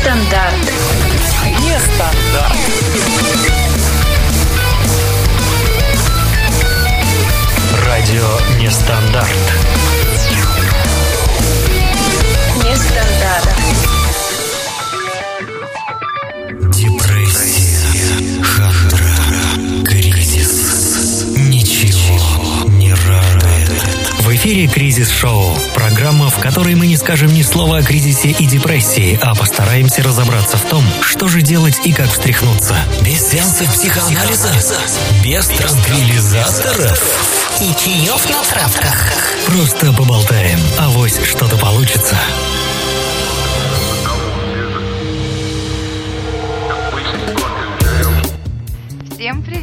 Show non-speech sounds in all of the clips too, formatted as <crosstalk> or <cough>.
Нестандарт. Нестандарт. Радио Нестандарт. В эфире «Кризис-шоу». Программа, в которой мы не скажем ни слова о кризисе и депрессии, а постараемся разобраться в том, что же делать и как встряхнуться. Без сеансов психоанализа, без транквилизаторов И чаев на травках. Просто поболтаем, авось что-то получится.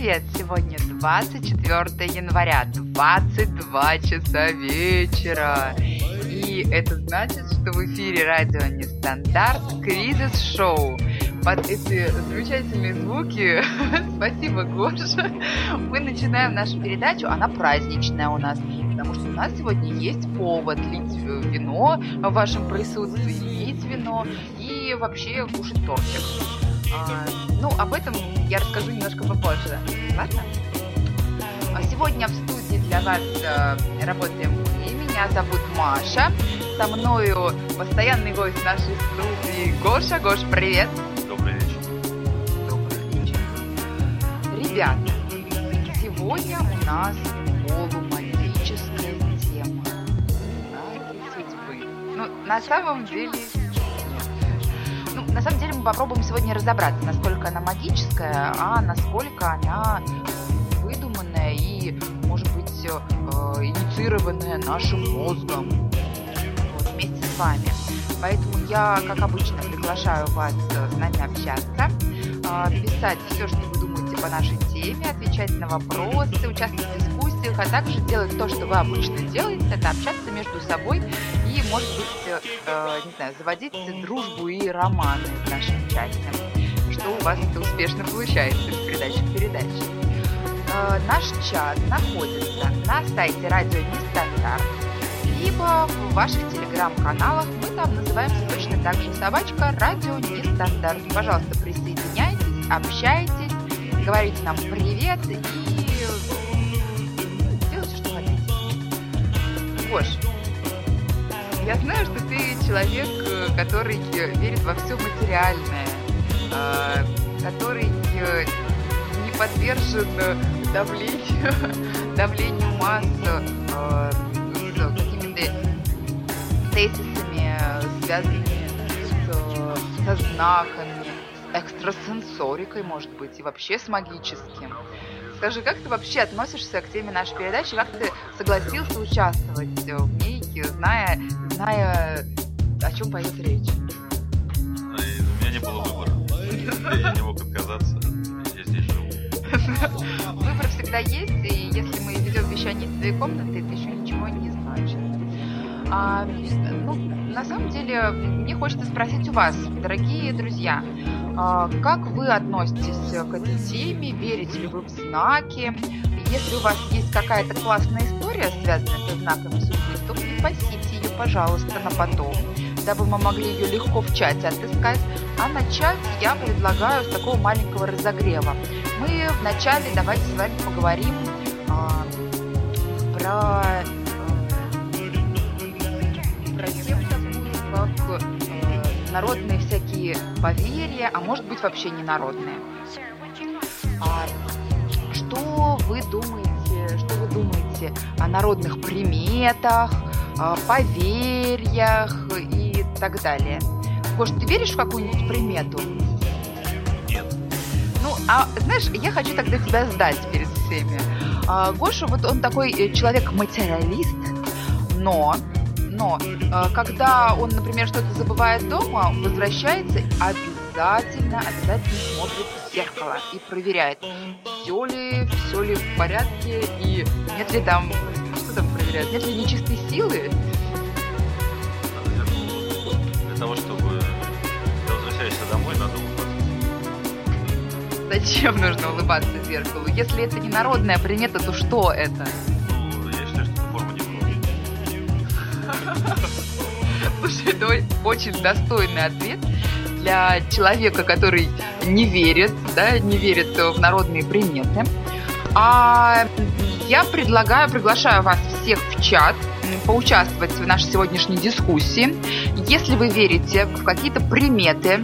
Привет! Сегодня 24 января, 22 часа вечера. И это значит, что в эфире радио Нестандарт Кризис Шоу. Под эти замечательные звуки, <laughs> спасибо, Гоша, мы начинаем нашу передачу. Она праздничная у нас, потому что у нас сегодня есть повод лить э, вино в вашем присутствии, пить вино и вообще кушать тортик. Ну, об этом я расскажу немножко попозже. Ладно? А сегодня в студии для вас э, работаем мы. Меня зовут Маша. Со мною постоянный гость нашей студии Гоша. Гош, привет. Добрый вечер. Добрый вечер. Ребята, сегодня у нас полумагическая тема. Знаки судьбы. Ну, на самом деле... На самом деле мы попробуем сегодня разобраться, насколько она магическая, а насколько она выдуманная и, может быть, э, инициированная нашим мозгом вот, вместе с вами. Поэтому я, как обычно, приглашаю вас э, с нами общаться, э, писать все, что вы думаете по нашей теме, отвечать на вопросы, участвовать дискуссиях, а также делать то, что вы обычно делаете, это общаться между собой и, может быть, э, э, не знаю, заводить дружбу и романы с нашим участием. Что у вас это успешно получается с передачи. Э, наш чат находится на сайте Радио Нестандарт, либо в ваших телеграм-каналах. Мы там называемся точно так же собачка Радио Нестандарт. Пожалуйста, присоединяйтесь, общайтесь, говорите нам привет и Гош, я знаю, что ты человек, э, который верит во все материальное, э, который э, не подвержен э, давлению, <laughs> давлению масс э, с какими-то тезисами, связанными с, со знаками, экстрасенсорикой, может быть, и вообще с магическим. Скажи, как ты вообще относишься к теме нашей передачи? Как ты согласился участвовать в ней, зная, зная о чем пойдет речь? И У меня не было выбора. Я не мог отказаться. Я здесь живу. <laughs> Выбор всегда есть, и если мы ведем вещание из твоей комнаты, это еще ничего не. А, ну, на самом деле, мне хочется спросить у вас, дорогие друзья, а, как вы относитесь к этой теме? Верите ли вы в знаки? Если у вас есть какая-то классная история, связанная со знаками судьбы, то припасите ее, пожалуйста, на потом, дабы мы могли ее легко в чате отыскать. А начать я предлагаю с такого маленького разогрева. Мы вначале давайте с вами поговорим а, про, народные всякие поверья, а может быть вообще не народные. А, что вы думаете, что вы думаете о народных приметах, о поверьях и так далее? Гош, ты веришь в какую-нибудь примету? Нет. Ну, а знаешь, я хочу тогда тебя сдать перед всеми. А, Гоша, вот он такой э, человек-материалист, но, но, э, когда он, например, что-то забывает дома, возвращается обязательно, обязательно смотрит в зеркало и проверяет, все ли, все ли в порядке и нет ли там, что там проверяет, нет ли нечистой силы. Для того, чтобы когда возвращаешься домой, надо улыбаться. Зачем нужно улыбаться зеркалу? Если это не народная примета, то что это? <laughs> Слушай, это очень достойный ответ для человека, который не верит, да, не верит в народные приметы. А я предлагаю, приглашаю вас всех в чат поучаствовать в нашей сегодняшней дискуссии. Если вы верите в какие-то приметы,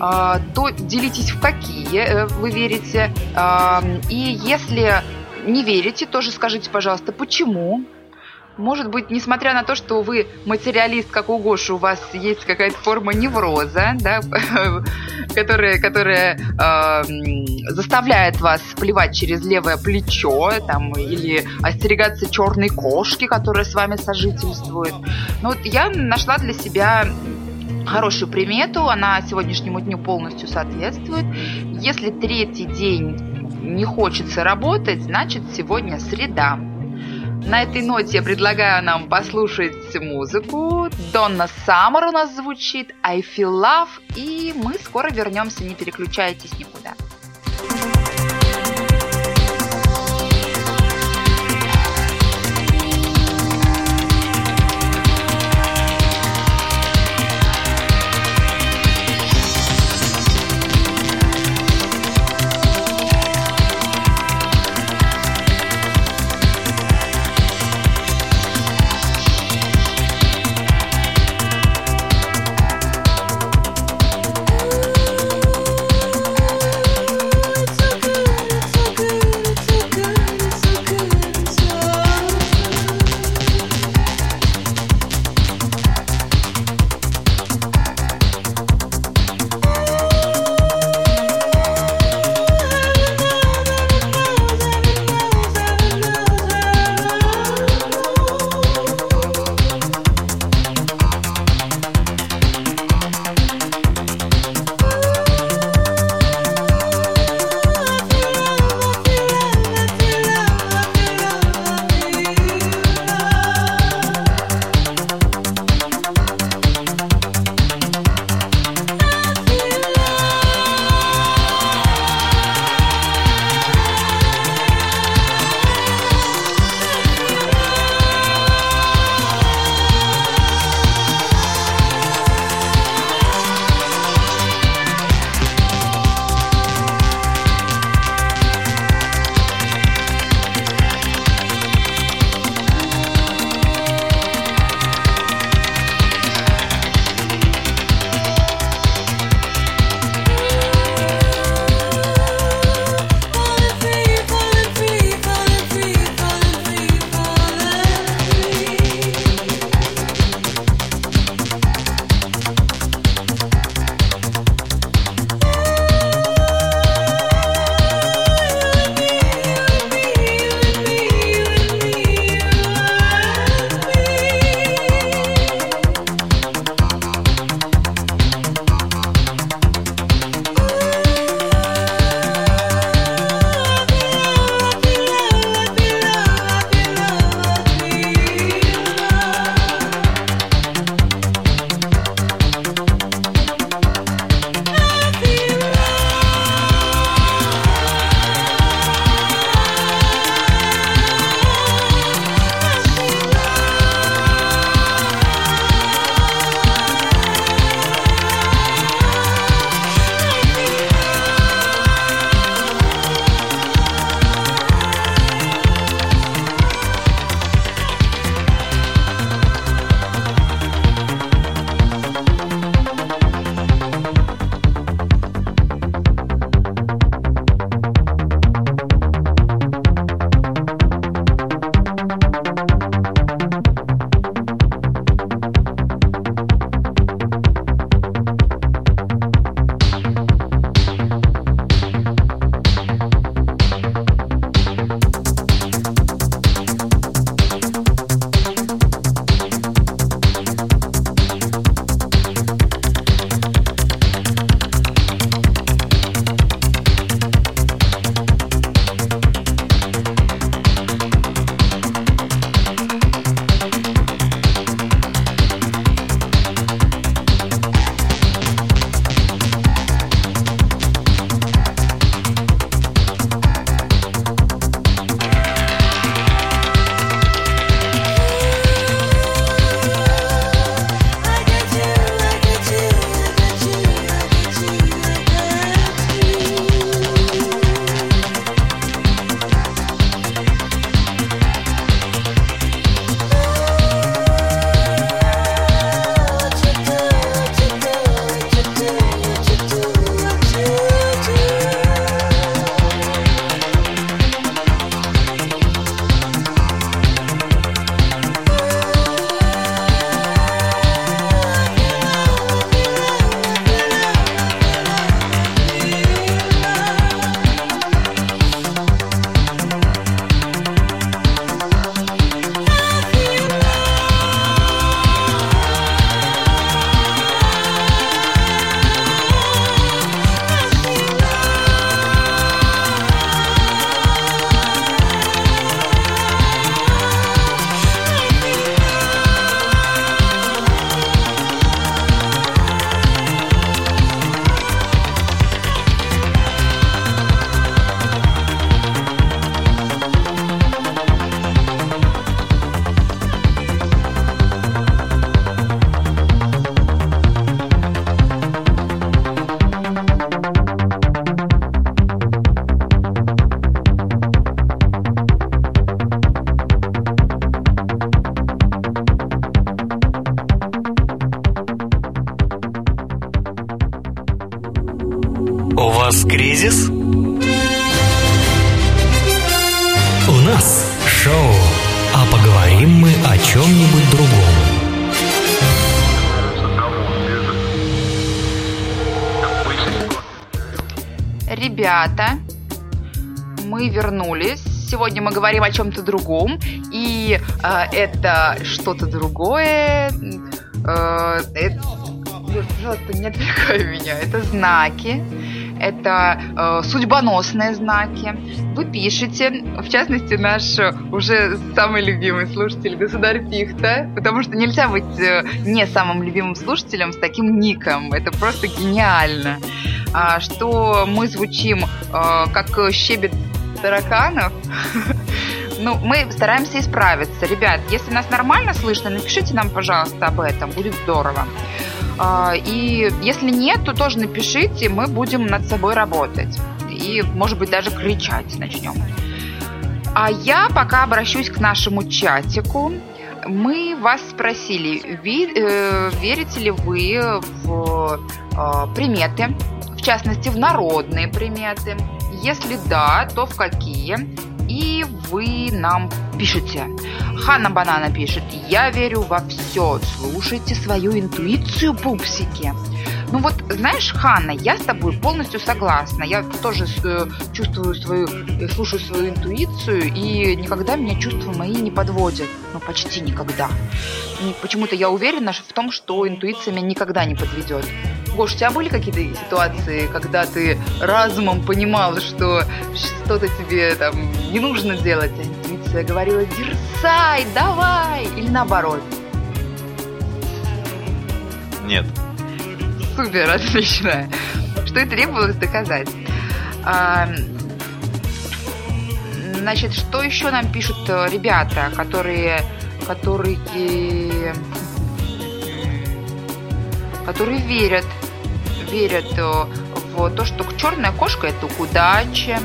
а, то делитесь в какие э, вы верите. А, и если не верите, тоже скажите, пожалуйста, почему. Может быть, несмотря на то, что вы материалист, как у Гоши, у вас есть какая-то форма невроза, да, <laughs> которая, которая э, заставляет вас плевать через левое плечо, там, или остерегаться черной кошки, которая с вами сожительствует. Ну вот я нашла для себя хорошую примету, она сегодняшнему дню полностью соответствует. Если третий день не хочется работать, значит сегодня среда. На этой ноте я предлагаю нам послушать музыку. Донна Саммер у нас звучит, I Feel Love, и мы скоро вернемся, не переключайтесь никуда. вас нас шоу, а поговорим мы о чем-нибудь другом. Ребята, мы вернулись. Сегодня мы говорим о чем-то другом. И э, это что-то другое. Э, это- пожалуйста, не отвлекай меня. Это знаки. Это э, судьбоносные знаки. Вы пишете, в частности, наш э, уже самый любимый слушатель, государь Пихта, потому что нельзя быть э, не самым любимым слушателем с таким ником. Это просто гениально а, что мы звучим а, как щебет тараканов. <laughs> Ну, мы стараемся исправиться. Ребят, если нас нормально слышно, напишите нам, пожалуйста, об этом. Будет здорово. А, И если нет, то тоже напишите, мы будем над собой работать. И, может быть, даже кричать начнем. А я пока обращусь к нашему чатику. Мы вас спросили, э, верите ли вы в э, приметы, в частности, в народные приметы? Если да, то в какие? И вы нам пишете. Ханна Банана пишет, я верю во все, слушайте свою интуицию, пупсики. Ну вот, знаешь, Ханна, я с тобой полностью согласна. Я тоже э, чувствую свою, э, слушаю свою интуицию, и никогда меня чувства мои не подводят. Ну, почти никогда. Почему-то я уверена в том, что интуиция меня никогда не подведет. Гош, у тебя были какие-то ситуации, когда ты разумом понимал, что что-то тебе там не нужно делать, а интуиция говорила «дерзай, давай!» или наоборот? Нет. Супер, <laughs> отлично. Что и требовалось доказать. А, Значит, что еще нам пишут э, ребята, которые, которые, которые верят, верят э, в то, что черная кошка это удача.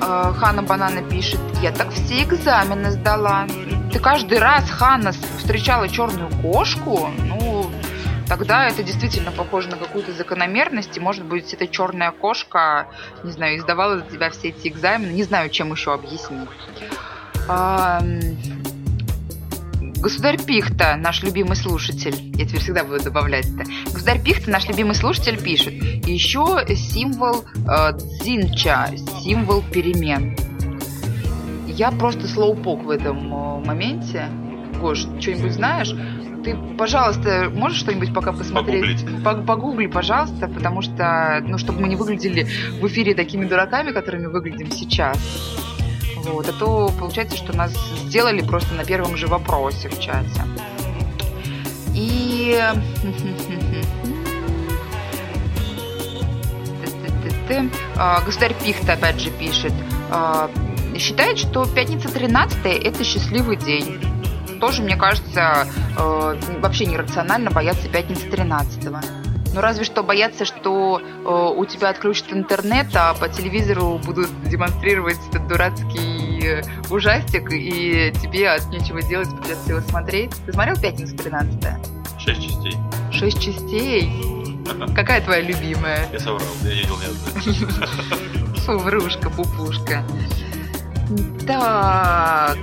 Э, Хана Банана пишет, я так все экзамены сдала. Ты каждый раз, Хана, встречала черную кошку? Ну, тогда это действительно похоже на какую-то закономерность, и, может быть, эта черная кошка, не знаю, издавала за тебя все эти экзамены, не знаю, чем еще объяснить. Государь Пихта, наш любимый слушатель, я теперь всегда буду добавлять это. Государь Пихта, наш любимый слушатель, пишет. И еще символ э, дзинча, символ перемен. Я просто слоупок в этом э, моменте. Гош, что-нибудь знаешь? Ты, пожалуйста, можешь что-нибудь пока посмотреть? Погуглить. По- Погугли, пожалуйста, потому что, ну, чтобы мы не выглядели в эфире такими дураками, которыми выглядим сейчас. Вот, а то получается, что нас сделали просто на первом же вопросе в чате. И... <laughs> А, Государь Пихта опять же пишет. а, Считает, что пятница 13 это счастливый день. Тоже, мне кажется, э, вообще нерационально бояться пятницы 13 ну, разве что бояться, что э, у тебя отключат интернет, а по телевизору будут демонстрировать этот дурацкий э, ужастик, и тебе от нечего делать придется его смотреть. Ты смотрел «Пятница 13 Шесть частей. Шесть частей. Какая твоя любимая? Я соврал, я не видел ни одной. <laughs> Фу, врушка, пупушка. Так.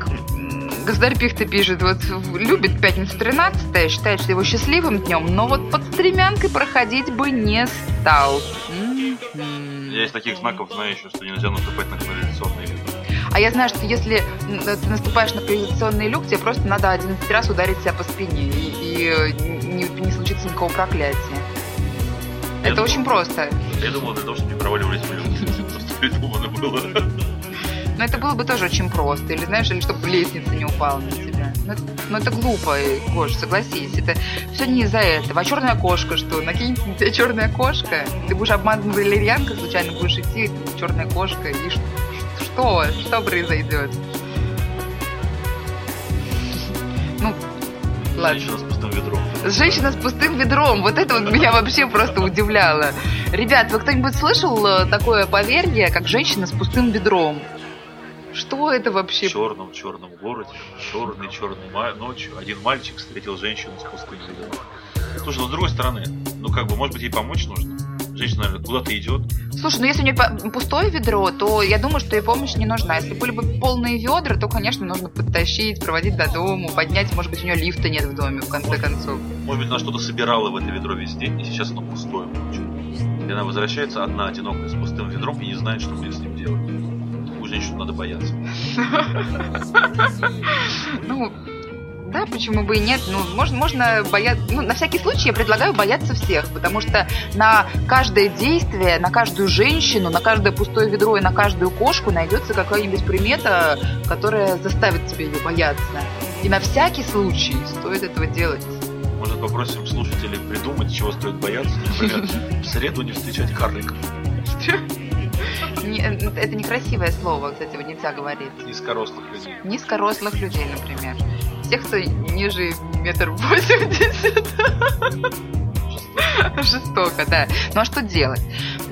Государь Пихта пишет, вот любит пятницу 13 считает, что его счастливым днем, но вот под стремянкой проходить бы не стал. М-м. Я из таких знаков знаю еще, что нельзя наступать на канализационные линии. А я знаю, что если м, ты наступаешь на канализационный люк, тебе просто надо 11 раз ударить себя по спине, и, и, э, не, не случится никакого проклятия. Я Это думал- очень просто. Я думал, для того, чтобы не проваливались в. <laughs> Просто придумано было. Но это было бы тоже очень просто. Или, знаешь, или чтобы лестница не упала на тебя. Ну, это- ну, это глупо, э, Гош, согласись. Это все не из-за этого. А черная кошка что? Накинет на тебя черная кошка? Ты будешь обманут валерьянкой, случайно будешь идти, черная кошка, и ш- что? Что произойдет? Ну, ладно. Женщина с пустым ведром. Женщина с пустым ведром. Вот это вот меня вообще просто удивляло. Ребят, вы кто-нибудь слышал э, такое поверье, как женщина с пустым ведром? Что это В вообще? черном черном городе, черной черной ночью, один мальчик встретил женщину с пустым ведром. Слушай, ну с другой стороны, ну как бы, может быть, ей помочь нужно. Наверное, куда-то идет. Слушай, ну если у нее пустое ведро, то я думаю, что ей помощь не нужна. Если были бы полные ведра, то, конечно, нужно подтащить, проводить до дому, поднять. Может быть, у нее лифта нет в доме, в конце концов. Может быть, она что-то собирала в это ведро весь день, и сейчас оно пустое. И она возвращается одна, одинокая, с пустым ведром, и не знает, что будет с ним делать. Такую женщину надо бояться. <laughs> Ну, да, почему бы и нет? Ну, можно, можно бояться... Ну, на всякий случай я предлагаю бояться всех, потому что на каждое действие, на каждую женщину, на каждое пустое ведро и на каждую кошку найдется какая-нибудь примета, которая заставит тебя ее бояться. И на всякий случай стоит этого делать. Может, попросим слушателей придумать, чего стоит бояться. Например, в среду не встречать карликов. Не- это некрасивое слово, кстати, вот нельзя говорить. Низкорослых людей. Низкорослых людей, например. Тех, кто ниже метр восемьдесят. Жестоко, да. Ну а что делать?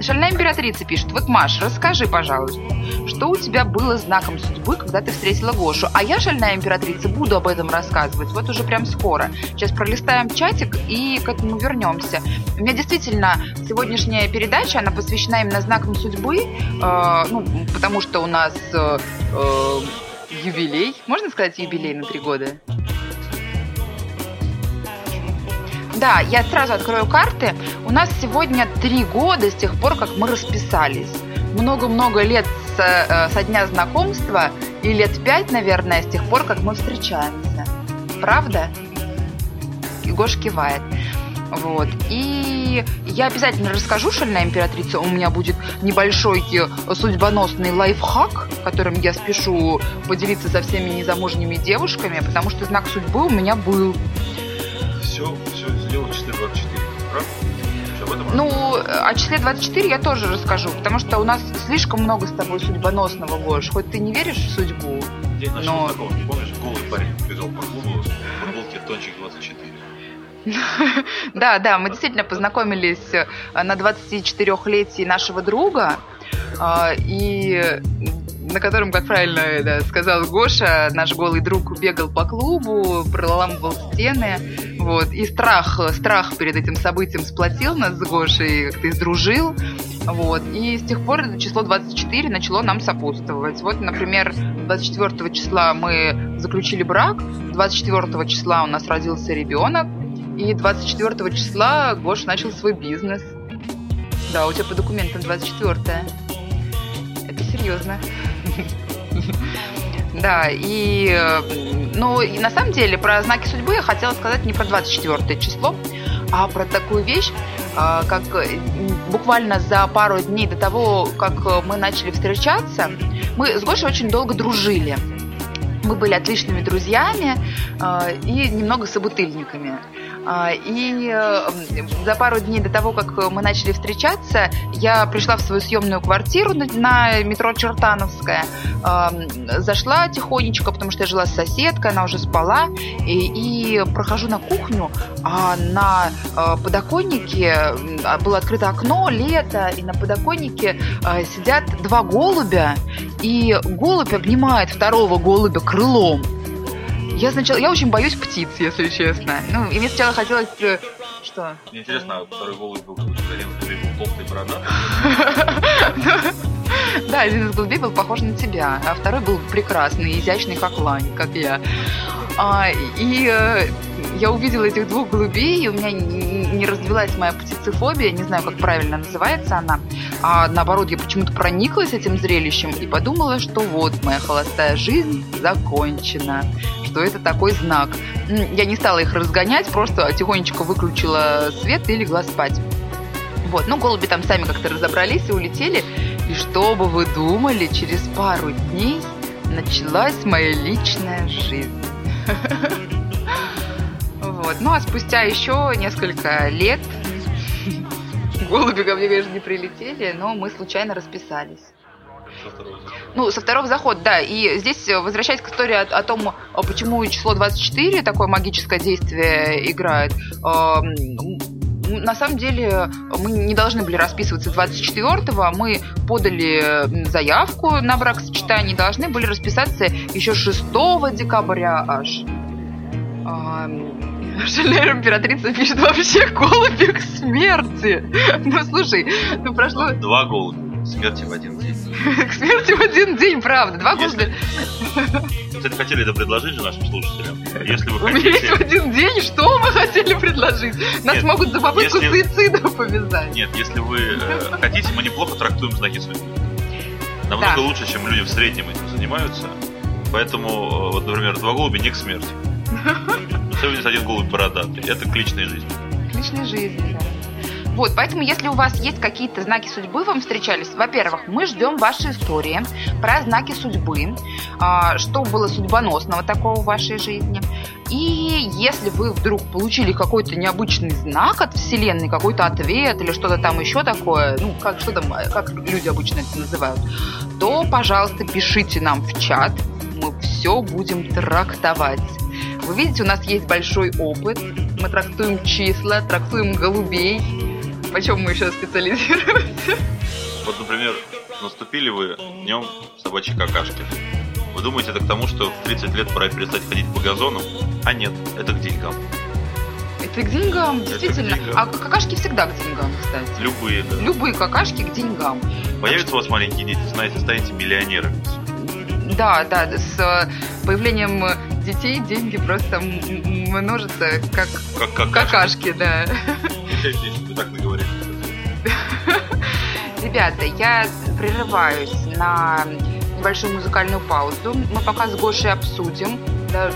Шальная императрица пишет. Вот, Маш, расскажи, пожалуйста, что у тебя было знаком судьбы, когда ты встретила Гошу? А я, шальная императрица, буду об этом рассказывать. Вот уже прям скоро. Сейчас пролистаем чатик и к этому вернемся. У меня действительно сегодняшняя передача, она посвящена именно знакам судьбы, э, ну, потому что у нас э, э, юбилей. Можно сказать юбилей на три года? Да, я сразу открою карты. У нас сегодня три года с тех пор, как мы расписались. Много-много лет с, э, со дня знакомства и лет пять, наверное, с тех пор, как мы встречаемся. Правда? И Гош кивает. Вот. И я обязательно расскажу, шальная императрица, у меня будет небольшой э, судьбоносный лайфхак, которым я спешу поделиться со всеми незамужними девушками, потому что знак судьбы у меня был. Все, все сделал 424. Правда? Ну, о числе 24 я тоже расскажу, потому что у нас слишком много с тобой судьбоносного, Гош. Хоть ты не веришь в судьбу, День но- знакомства. Помнишь, голый парень бежал по клубу в футболке Тончик 24. Да, да, мы действительно познакомились э, на 24-летии нашего друга, а, и на котором, как правильно да, сказал Гоша, наш голый друг бегал по клубу, проламывал стены, вот, и страх, страх перед этим событием сплотил нас с Гошей, как-то издружил, вот, и с тех пор число 24 начало нам сопутствовать. Вот, например, 24 числа мы заключили брак, 24 числа у нас родился ребенок, и 24 числа Гоша начал свой бизнес. Да, у тебя по документам 24 Это серьезно. <laughs> Да, и, э, ну, и на самом деле про знаки судьбы я хотела сказать не про 24 число, а про такую вещь, а, как э, буквально за пару дней до того, как э, мы начали встречаться, мы с Гошей очень долго дружили. Мы были отличными друзьями э, и немного собутыльниками. А, И э, за пару дней до того, как мы начали встречаться, я пришла в свою съемную квартиру на, метро Чертановская, э, зашла тихонечко, потому что я жила с соседкой, она уже спала, и, и прохожу на кухню, а на э, подоконнике а, было открыто окно, лето, и на подоконнике э, сидят два голубя, и голубь обнимает второго голубя крылом. Я сначала, я очень боюсь птиц, если честно. Ну, и мне сначала хотелось, э, что? Мне интересно, а второй голубь был какой-то голубей был толстый бородатый. Да, один из голубей был похож на тебя, а второй был прекрасный, изящный, как лань, как я. А, и э, я увидела этих двух голубей, и у меня не не развилась моя птицефобия, не знаю, как правильно называется она, а наоборот, я почему-то прониклась этим зрелищем и подумала, что вот, моя холостая жизнь закончена, что это такой знак. Я не стала их разгонять, просто тихонечко выключила свет и легла спать. Вот, ну, голуби там сами как-то разобрались и улетели. И что бы вы думали, через пару дней началась моя личная жизнь. <laughs> Вот. Ну, а спустя еще несколько лет <laughs> голуби ко мне, конечно, не прилетели, но мы случайно расписались. Со второго захода. Ну, со второго захода, да. И здесь, э, возвращаясь к истории о, о том, почему число 24 такое магическое действие играет, эм, на самом деле мы не должны были расписываться 24-го, мы подали заявку на бракосочетание, должны были расписаться еще 6 декабря аж. Эм, <laughs> Шалер императрица пишет вообще голубик смерти. <laughs> Ну слушай, ну прошло Два голубя. Смерти в один день. <laughs> к смерти в один день, правда. Два голубя. Кстати, хотели это предложить же нашим слушателям. Если вы есть в хотите... один день, что мы хотели предложить? Нас Нет, могут за попытку если- суицида повязать. Нет, если вы э, хотите, мы неплохо трактуем знаки судьбы. Намного Да. лучше, чем люди в среднем этим занимаются. Поэтому, э, вот, например, два голубя не к смерти. <laughs> Особенно один голубь бородатый. Это к личной жизни. К личной жизни, да. Вот, поэтому, если у вас есть какие-то знаки судьбы, вам встречались, во-первых, мы ждем ваши истории про знаки судьбы, а, что было судьбоносного такого в вашей жизни. И если вы вдруг получили какой-то необычный знак от Вселенной, какой-то ответ или что-то там еще такое, ну, как, что там, как люди обычно это называют, то, пожалуйста, пишите нам в чат, мы все будем трактовать. Вы видите, у нас есть большой опыт. Мы трактуем числа, трактуем голубей. Почем мы еще специализируемся? Вот, например, наступили вы днем собачьей какашки. Вы думаете, это к тому, что в 30 лет пора перестать ходить по газонам? А нет, это к деньгам. Это к деньгам, Это к действительно. деньгам. А какашки всегда к деньгам, кстати. Любые, да. Любые какашки к деньгам. Появятся у вас маленькие дети, знаете, станете миллионерами. Да, да, с э, появлением э, детей деньги просто множатся, как Как какашки. какашки, да. Вы так наговорили. <laughs> Ребята, я прерываюсь на небольшую музыкальную паузу. Мы пока с Гошей обсудим, да,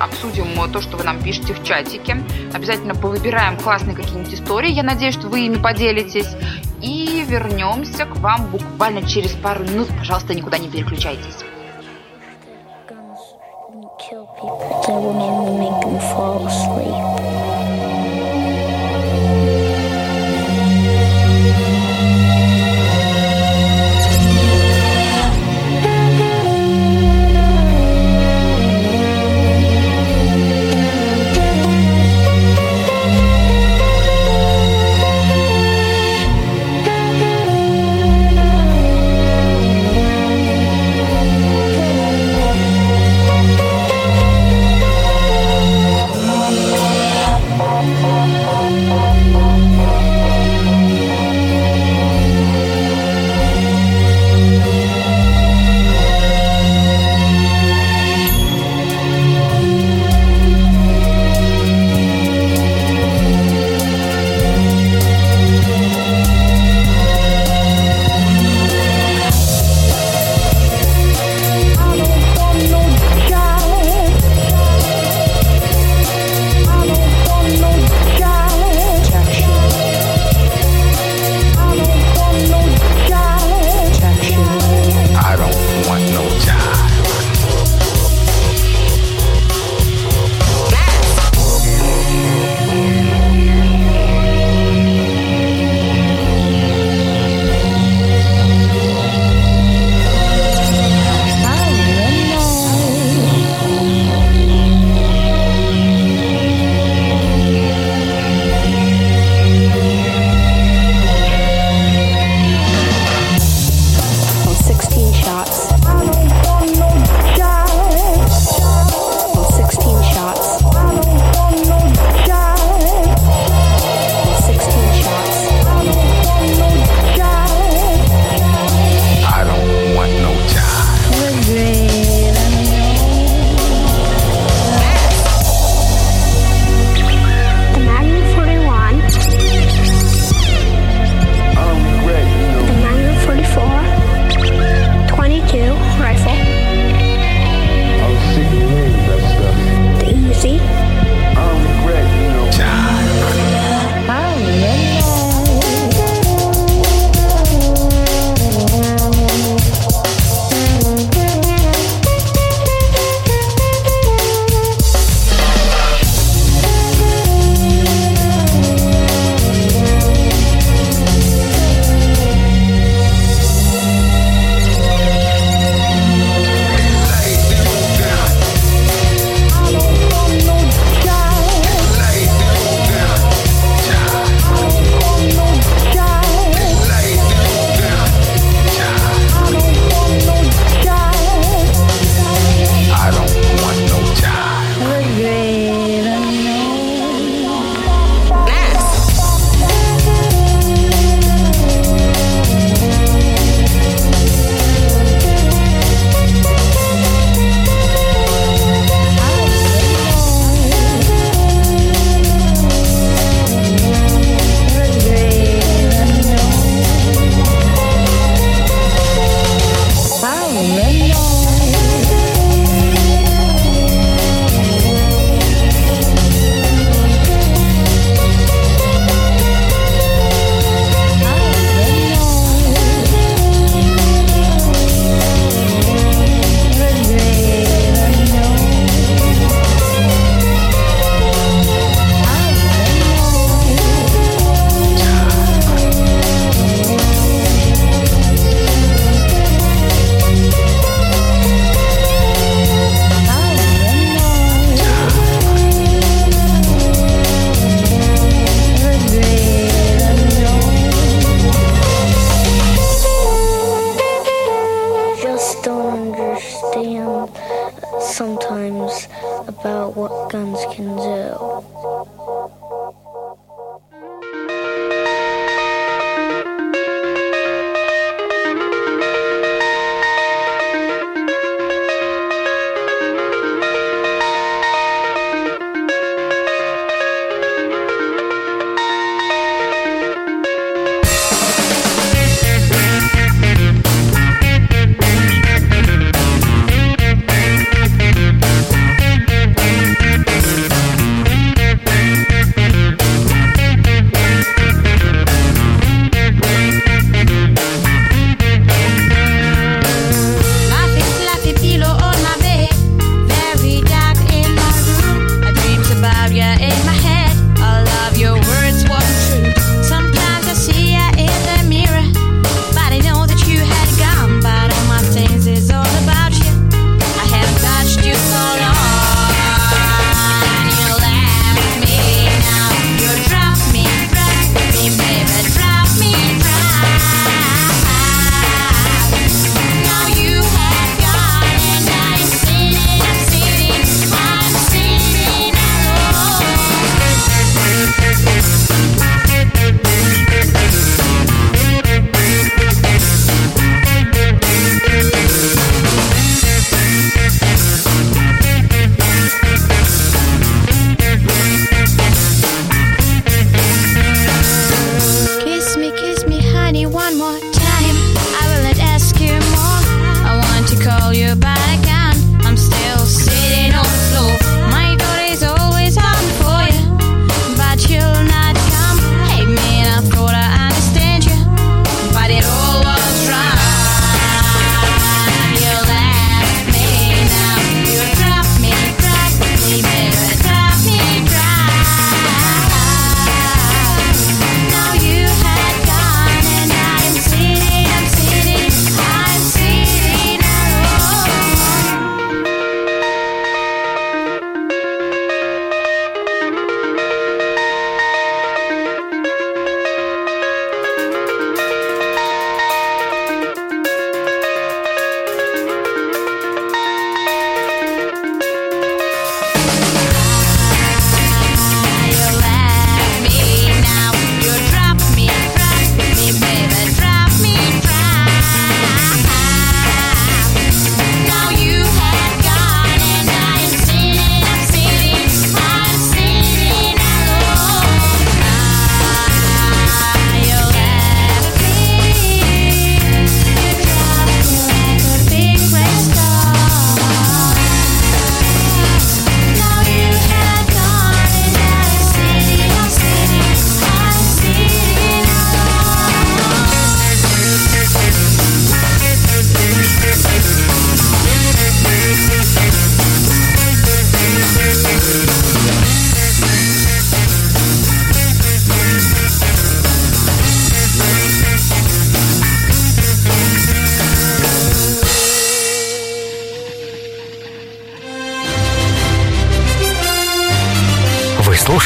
обсудим то, что вы нам пишете в чатике. Обязательно повыбираем классные какие-нибудь истории. Я надеюсь, что вы ими поделитесь. И вернемся к вам буквально через пару минут. Пожалуйста, никуда не переключайтесь. Kill people, they only make them fall asleep.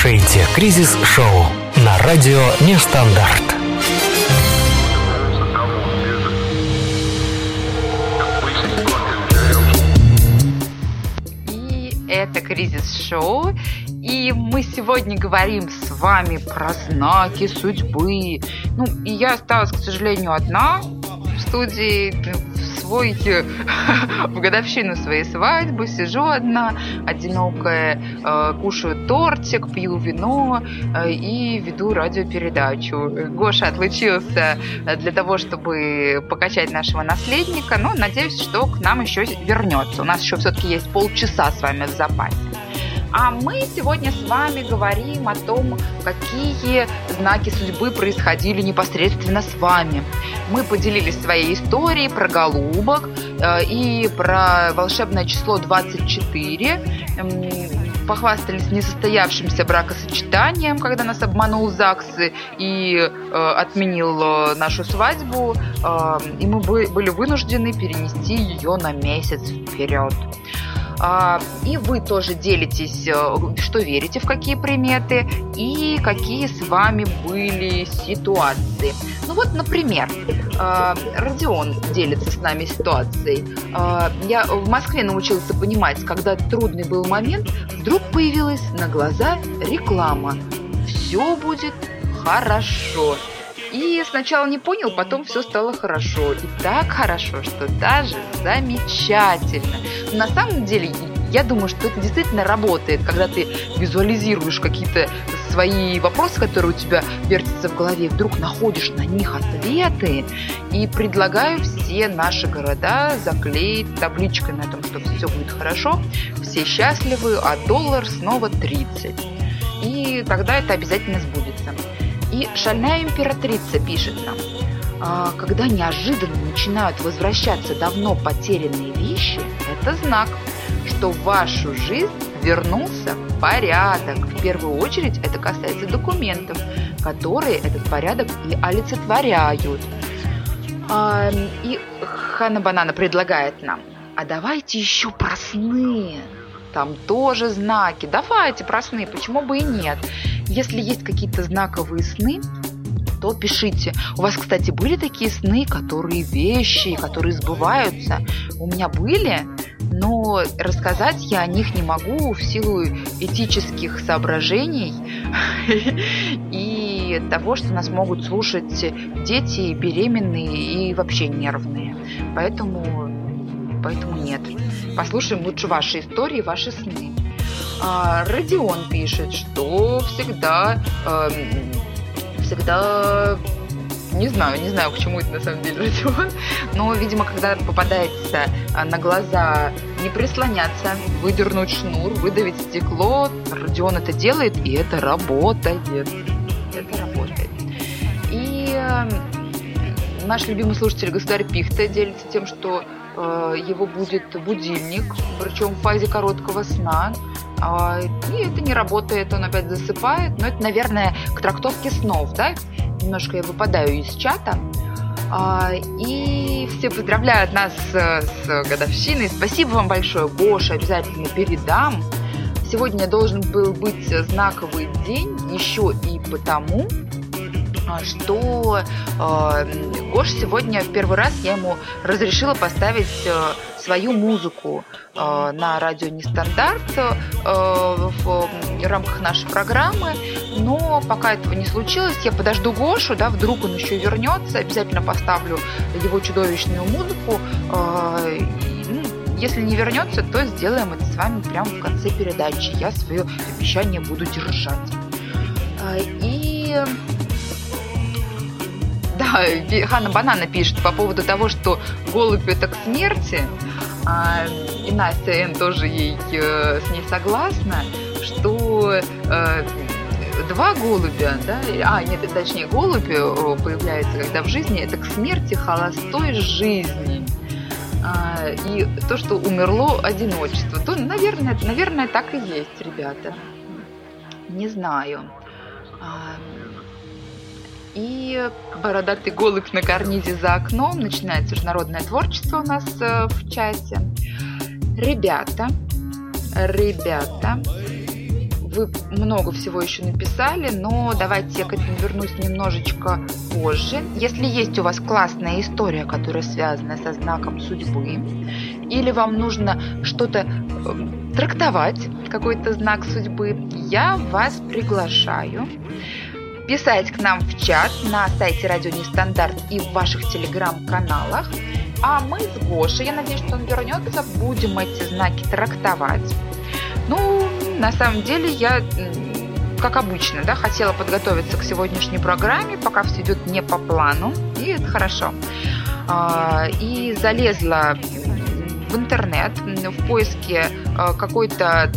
Слушаете «Кризис-шоу» на радио «Нестандарт». И это кризис-шоу. И мы сегодня говорим с вами про знаки судьбы. Ну, и я осталась, к сожалению, одна в студии свой <laughs> в годовщину своей свадьбы сижу одна, одинокая, э, кушаю тортик, пью вино э, и веду радиопередачу. Гоша отлучился для того, чтобы покачать нашего наследника, но надеюсь, что к нам еще вернется. У нас еще все-таки есть полчаса с вами в запасе. А мы сегодня с вами говорим о том, какие знаки судьбы происходили непосредственно с вами. Мы поделились своей историей про голубок э, и про волшебное число 24. Эм, Похвастались несостоявшимся бракосочетанием, когда нас обманул ЗАГС и э, отменил э, нашу свадьбу. Э, и мы бы- были вынуждены перенести ее на месяц вперед. А, И вы тоже делитесь, э, что верите в какие приметы и какие с вами были ситуации. Ну вот, например, э, Родион делится с нами ситуацией. Э, Я в Москве научился понимать, когда трудный был момент, вдруг появилась на глаза реклама. Все будет хорошо. И сначала не понял, потом все стало хорошо. И так хорошо, что даже замечательно. Но на самом деле, я думаю, что это действительно работает, когда ты визуализируешь какие-то свои вопросы, которые у тебя вертятся в голове, вдруг находишь на них ответы. И предлагаю все наши города заклеить табличкой на том, что все будет хорошо, все счастливы, а доллар снова 30. И тогда это обязательно сбудется. И шальная императрица пишет нам, «А, когда неожиданно начинают возвращаться давно потерянные вещи, это знак, что в вашу жизнь вернулся порядок. В первую очередь это касается документов, которые этот порядок и олицетворяют. А, И Хана Банана предлагает нам, а давайте еще про сны. Там тоже знаки. Давайте про сны, почему бы и нет. Если есть какие-то знаковые сны, то пишите. У вас, кстати, были такие сны, которые вещи, которые сбываются? У меня были, но рассказать я о них не могу в силу этических соображений <laughs> и того, что нас могут слушать дети беременные и вообще нервные. Поэтому, поэтому нет. Послушаем лучше ваши истории, ваши сны. А, Родион пишет, что всегда, эм, всегда, не знаю, не знаю, к чему это на самом деле <laughs> Родион, но, видимо, когда попадается а, на глаза не прислоняться, выдернуть шнур, выдавить стекло, Родион это делает, и это работает. Это работает. И э, наш любимый слушатель Государь Пихта делится тем, что э, его будет будильник, причем в фазе короткого сна. А, И это не работает, он опять засыпает. Но это, наверное, к трактовке снов, да? Немножко я выпадаю из чата. А, И все поздравляют нас с, годовщиной. Спасибо вам большое, Гоша, обязательно передам. Сегодня должен был быть знаковый день еще и потому, что э, Гош сегодня первый раз я ему разрешила поставить э, свою музыку э, на радио Нестандарт э, в рамках нашей программы. Но пока этого не случилось, я подожду Гошу, да, вдруг он еще вернется, обязательно поставлю его чудовищную музыку. Э, ну, если не вернется, то сделаем это с вами прямо в конце передачи. Я свое обещание буду держать. Э, И <laughs> Ханна Банана пишет по поводу того, что голубь это к смерти, а, и Настя Н тоже ей э, с ней согласна, что э, два голубя, да, а нет, точнее голубь э, появляется, когда в жизни, это к смерти холостой жизни. А, и то, что умерло одиночество, то, наверное, наверное, так и есть, ребята. Не знаю. А, и бородатый голубь на карнизе за окном. Начинается народное творчество у нас э, в чате. Ребята, ребята, вы много всего еще написали, но давайте я к этому вернусь немножечко позже. Если есть у вас классная история, которая связана со знаком судьбы, или вам нужно что-то э, трактовать, какой-то знак судьбы, я вас приглашаю писать к нам в чат на сайте Радио Нестандарт и в ваших телеграм-каналах. А мы с Гошей, я надеюсь, что он вернется, будем эти знаки трактовать. Ну, на самом деле, я, как обычно, да, хотела подготовиться к сегодняшней программе, пока все идет не по плану, и это хорошо. А, И залезла в интернет в поиске а, какой-то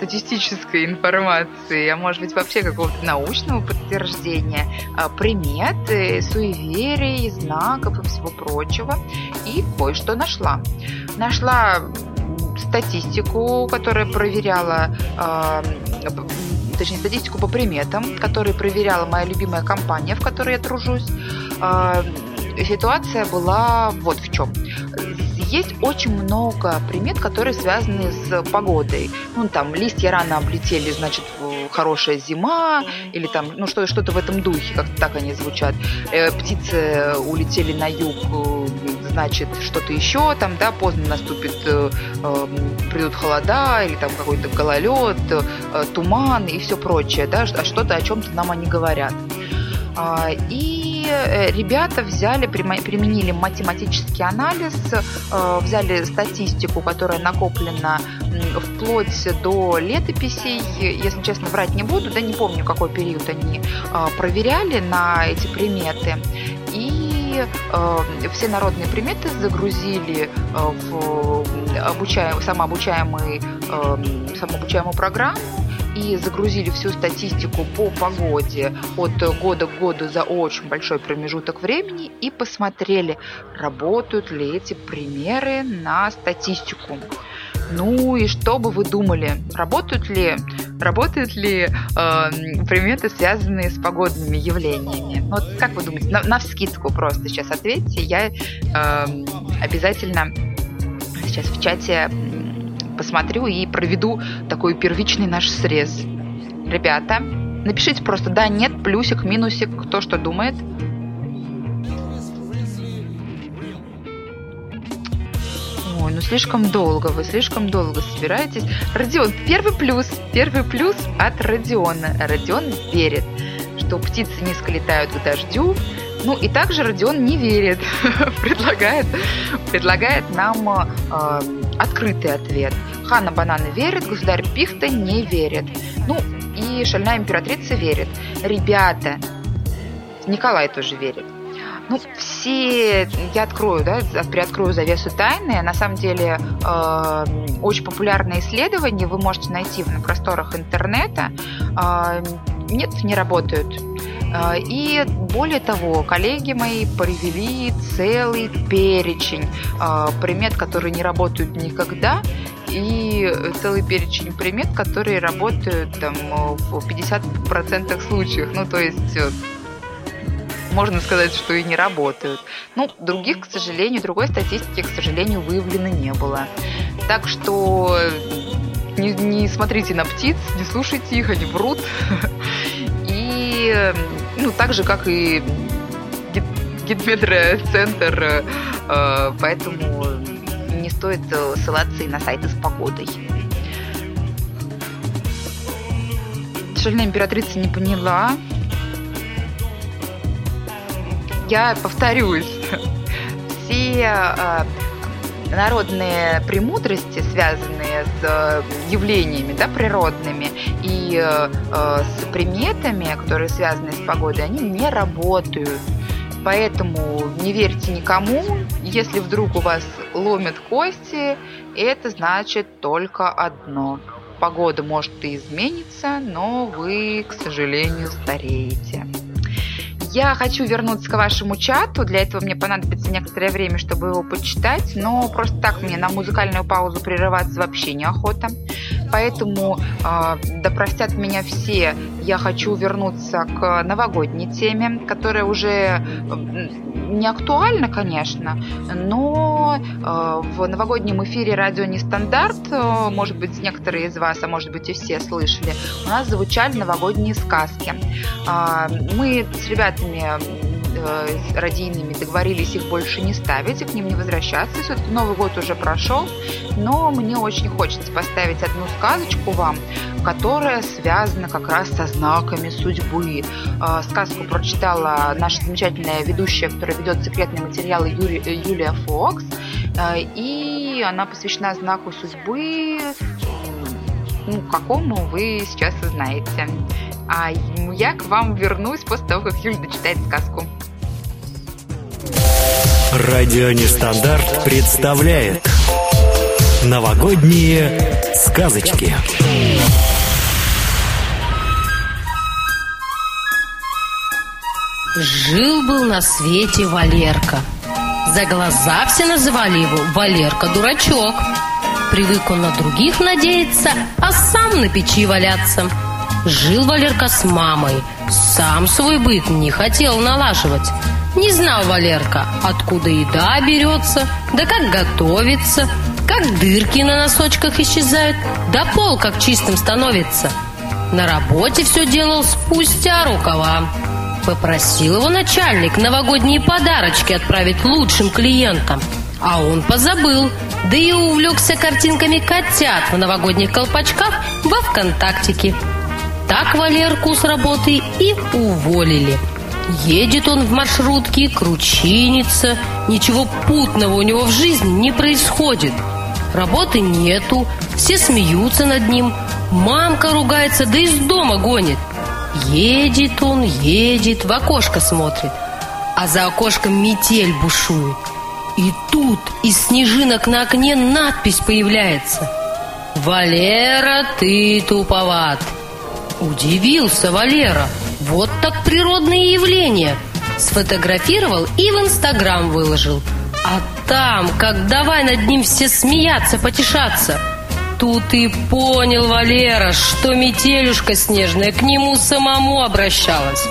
статистической информации, а может быть вообще какого-то научного подтверждения а, примет, э, суеверий, знаков и всего прочего. И кое-что нашла. Нашла статистику, которая проверяла, а, точнее статистику по приметам, которую проверяла моя любимая компания, в которой я тружусь. А, Ситуация была вот в чем есть очень много примет, которые связаны с погодой. Ну, там, листья рано облетели, значит, хорошая зима, или там, ну, что, что-то в этом духе, как-то так они звучат. Э, птицы улетели на юг, э, значит, что-то еще, там, да, поздно наступит, э, э, придут холода, или там какой-то гололед, туман и все прочее, да, а что-то о чем-то нам они говорят. А, и э, ребята взяли, применили математический анализ, э, взяли статистику, которая накоплена вплоть до летописей. Если честно, врать не буду, да не помню, какой период они а, проверяли на эти приметы. И э, все народные приметы загрузили в обучаем, самообучаемый, самообучаемую программу и загрузили всю статистику по погоде от года к году за очень большой промежуток времени и посмотрели, работают ли эти примеры на статистику. Ну и что бы вы думали, работают ли, работают ли э, приметы, связанные с погодными явлениями? Вот как вы думаете, на, на вскидку просто сейчас ответьте, я э, обязательно сейчас в чате посмотрю и проведу такой первичный наш срез. Ребята, напишите просто да, нет, плюсик, минусик, кто что думает. Ой, ну слишком долго, вы слишком долго собираетесь. Родион, первый плюс, первый плюс от Родиона. Родион верит, что птицы низко летают к дождю, ну и также Родион не верит, <laughs> предлагает, предлагает нам э, открытый ответ. Хана Банана верит, государь Пихта не верит. Ну и шальная императрица верит. Ребята, Николай тоже верит. Ну, все, я открою, да, приоткрою завесу тайны. На самом деле, э, очень популярные исследования вы можете найти на просторах интернета. Э, нет, не работают. Э, и более того, коллеги мои привели целый перечень э, примет, которые не работают никогда, и целый перечень примет, которые работают там, в 50% случаев. Ну, то есть э, можно сказать, что и не работают. Ну, других, к сожалению, другой статистики, к сожалению, выявлено не было. Так что не, не смотрите на птиц, не слушайте их, они врут. <laughs> И, ну, так же, как и гидметроцентр, э, поэтому не стоит ссылаться и на сайты с погодой. Шальная императрица не поняла. Я повторюсь. Все э, народные премудрости, связанные с э, явлениями да, природными и э, с приметами, которые связаны с погодой, они не работают. Поэтому не верьте никому. Если вдруг у вас ломят кости, это значит только одно. Погода может и измениться, но вы, к сожалению, стареете. Я хочу вернуться к вашему чату. Для этого мне понадобится некоторое время, чтобы его почитать. Но просто так мне на музыкальную паузу прерываться вообще неохота. Поэтому э, да меня все. Я хочу вернуться к новогодней теме, которая уже не актуальна, конечно, но э, в новогоднем эфире радио Нестандарт, э, может быть, некоторые из вас, а может быть и все слышали, у нас звучали новогодние сказки. Э, мы с ребятами э, радийными договорились их больше не ставить и к ним не возвращаться. Все-таки Новый год уже прошел, но мне очень хочется поставить одну сказочку вам, которая связана как раз со знаками судьбы. Э, сказку прочитала наша замечательная ведущая, которая ведет секретные материалы Юри, Юлия Фокс, э, и она посвящена знаку судьбы, ну, какому вы сейчас узнаете. А я к вам вернусь после того, как Юля дочитает сказку. Радио Нестандарт представляет Новогодние сказочки. Жил-был на свете Валерка. За глаза все называли его Валерка-дурачок. Привык он на других надеяться, а сам на печи валяться. Жил Валерка с мамой, сам свой быт не хотел налаживать. Не знал Валерка, откуда еда берется, да как готовится, как дырки на носочках исчезают, да пол как чистым становится. На работе все делал спустя рукава. Попросил его начальник новогодние подарочки отправить лучшим клиентам. А он позабыл, да и увлекся картинками котят в новогодних колпачках во ВКонтактике. Так Валерку с работы и уволили. Едет он в маршрутке, кручинится, ничего путного у него в жизни не происходит. Работы нету, все смеются над ним, мамка ругается, да из дома гонит. Едет он, едет, в окошко смотрит, а за окошком метель бушует. И тут из снежинок на окне надпись появляется. «Валера, ты туповат!» Удивился Валера. Вот так природные явления. Сфотографировал и в Инстаграм выложил. А там, как давай над ним все смеяться, потешаться. Тут и понял Валера, что метелюшка снежная к нему самому обращалась.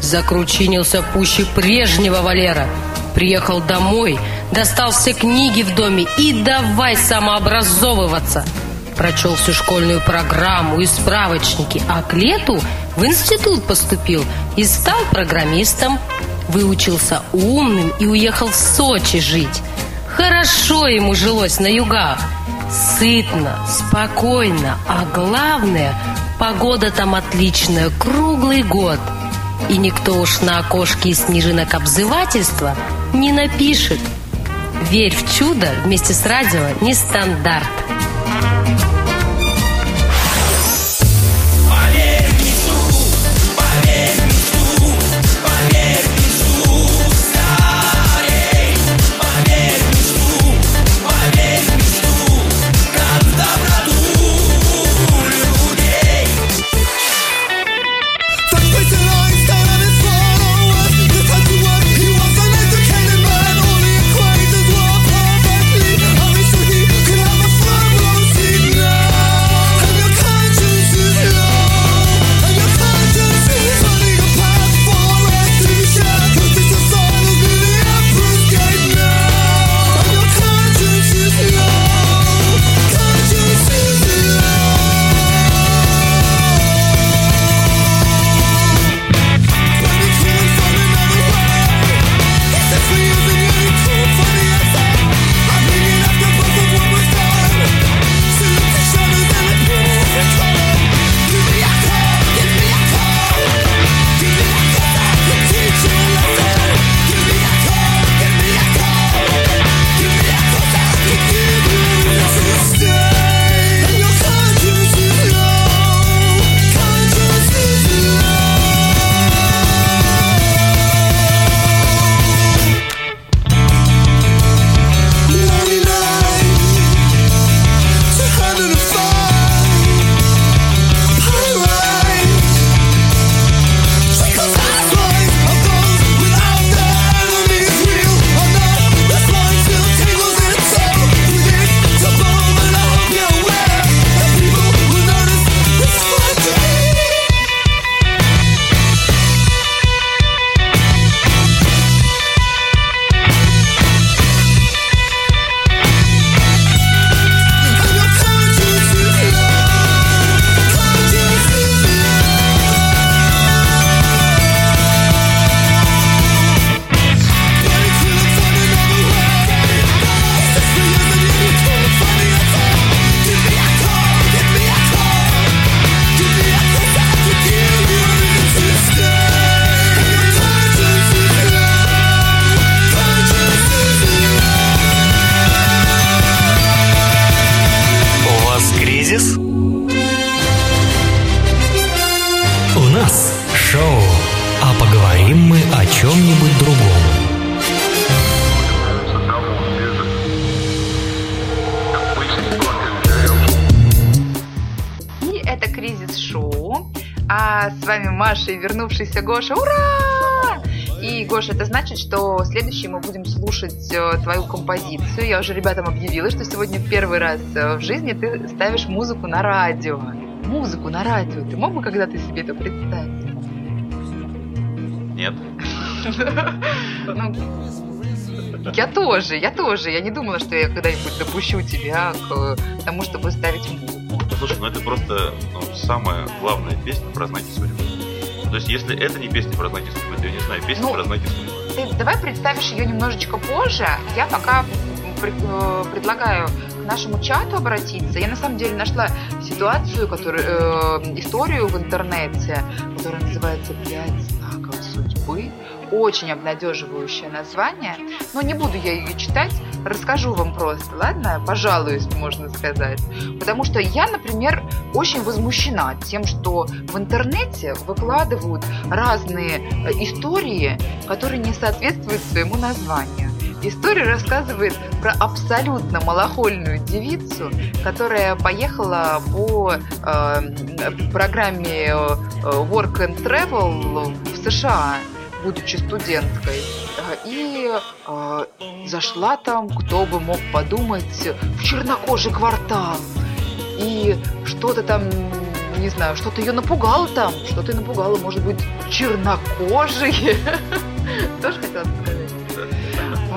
Закручинился пуще прежнего Валера. Приехал домой, достал все книги в доме и давай самообразовываться. Прочел всю школьную программу и справочники, а к лету в институт поступил и стал программистом. Выучился умным и уехал в Сочи жить. Хорошо ему жилось на югах. Сытно, спокойно, а главное, погода там отличная, круглый год. И никто уж на окошке снежинок обзывательства не напишет. Верь в чудо вместе с радио нестандарт. И вернувшийся Гоша. Ура! И, Гоша, это значит, что следующий мы будем слушать э, твою композицию. Я уже ребятам объявила, что сегодня первый раз э, в жизни ты ставишь музыку на радио. Музыку на радио. Ты мог бы когда-то себе это представить? Нет. Ну, я тоже, я тоже. Я не думала, что я когда-нибудь допущу тебя к тому, чтобы ставить музыку. Слушай, ну это просто ну, самая главная песня про знаки судьбы. То есть, если это не песня про знаки судьбы, то я не знаю, песня Ну, про знаки судьбы. Ты давай представишь ее немножечко позже. Я пока пр- э, предлагаю к нашему чату обратиться. Я на самом деле нашла ситуацию, которую, э, историю в интернете, которая называется «Пять знаков судьбы». Очень обнадеживающее название. Но не буду я ее читать, расскажу вам просто, ладно? Пожалуюсь, можно сказать. Потому что я, например, очень возмущена тем, что в интернете выкладывают разные э, истории, которые не соответствуют своему названию. История рассказывает про абсолютно малохольную девицу, которая поехала по э, программе э, Work and Travel в США, будучи студенткой. И э, зашла там, кто бы мог подумать, в чернокожий квартал. И что-то там, не знаю, что-то ее напугало там, что-то напугало, может быть, чернокожие. <laughs> Тоже хотела сказать.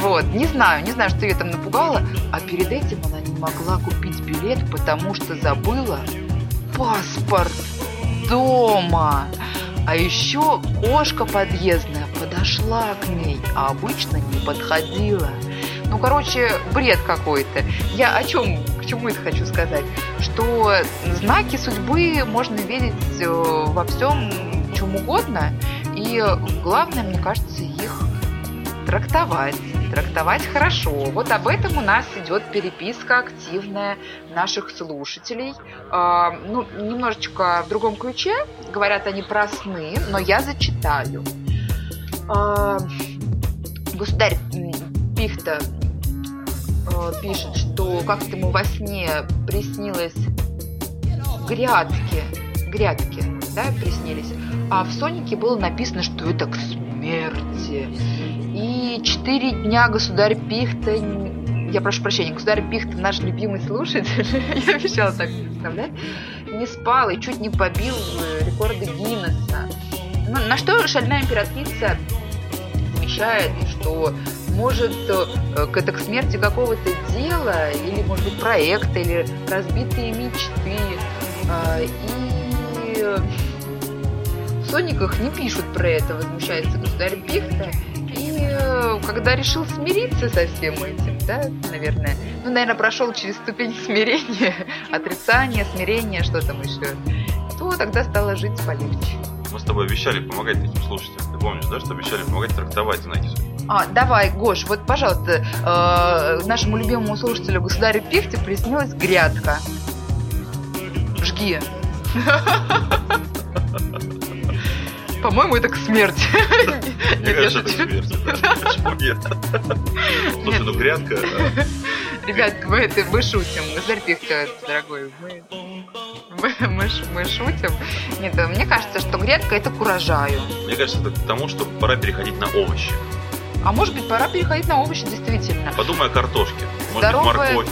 Вот, не знаю, не знаю, что ее там напугало, а перед этим она не могла купить билет, потому что забыла паспорт дома. А еще кошка подъездная подошла к ней, а обычно не подходила. Ну, короче, бред какой-то. Я о чем, к чему это хочу сказать? Что знаки судьбы можно видеть э, во всем, чем угодно. И главное, мне кажется, их трактовать. Трактовать хорошо. Вот об этом у нас идет переписка активная наших слушателей. А, ну, немножечко в другом ключе. Говорят они про сны, но я зачитаю. А, государь Пихта э, пишет, что как-то ему во сне приснилось грядки, грядки, да, приснились. А в Сонике было написано, что это к смерти. И четыре дня государь Пихта, я прошу прощения, государь Пихта, наш любимый слушатель, <laughs> я обещала так представлять, не спал и чуть не побил э, рекорды Гиннесса. На что шальная императрица замечает, что может э, к к смерти какого-то дела, или, может быть, проекта, или разбитые мечты. А, И э, в Сониках не пишут про это, возмущается государь Пихта. И когда решил смириться со всем этим, да, наверное, ну, наверное, прошел через ступень смирения, <laughs> отрицания, смирения, что там еще, то тогда стало жить полегче. Мы с тобой обещали помогать таким слушателям. Ты помнишь, да, что обещали помогать трактовать знаки? А, давай, Гош, вот, пожалуйста, э, нашему любимому слушателю государю Пихте приснилась грядка. Жги. <laughs> По-моему, это к смерти. Мне кажется, это смерть. Почему нет? <laughs> Слушай, ну грядка... а, Ребят, мы, это, мы шутим. Пихта, дорогой, мы, мы, мы мы шутим. Нет, э, мне кажется, что грядка это к урожаю. Мне кажется, это к тому, что пора переходить на овощи. А может быть, пора переходить на овощи, действительно. Подумай о картошке. Может Здоровая- быть, морковь,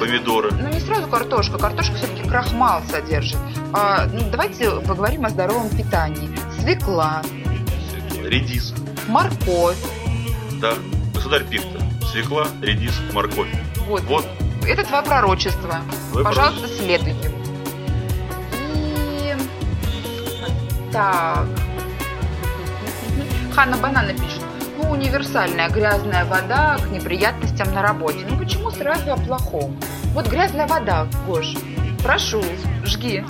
помидоры. Ну, не сразу картошка. Картошка все-таки крахмал содержит. А, ну, давайте поговорим о здоровом питании. Свекла, Редис. морковь. Да. Государь Пихта. Свекла, редис, морковь. Вот. Вот. Это твое пророчество. Твое Пожалуйста, следуй ему. И... Так. Ханна Банана пишет. Ну, универсальная грязная вода к неприятностям на работе. Ну, почему сразу о плохом? Вот грязная вода, Гош. Прошу, жги.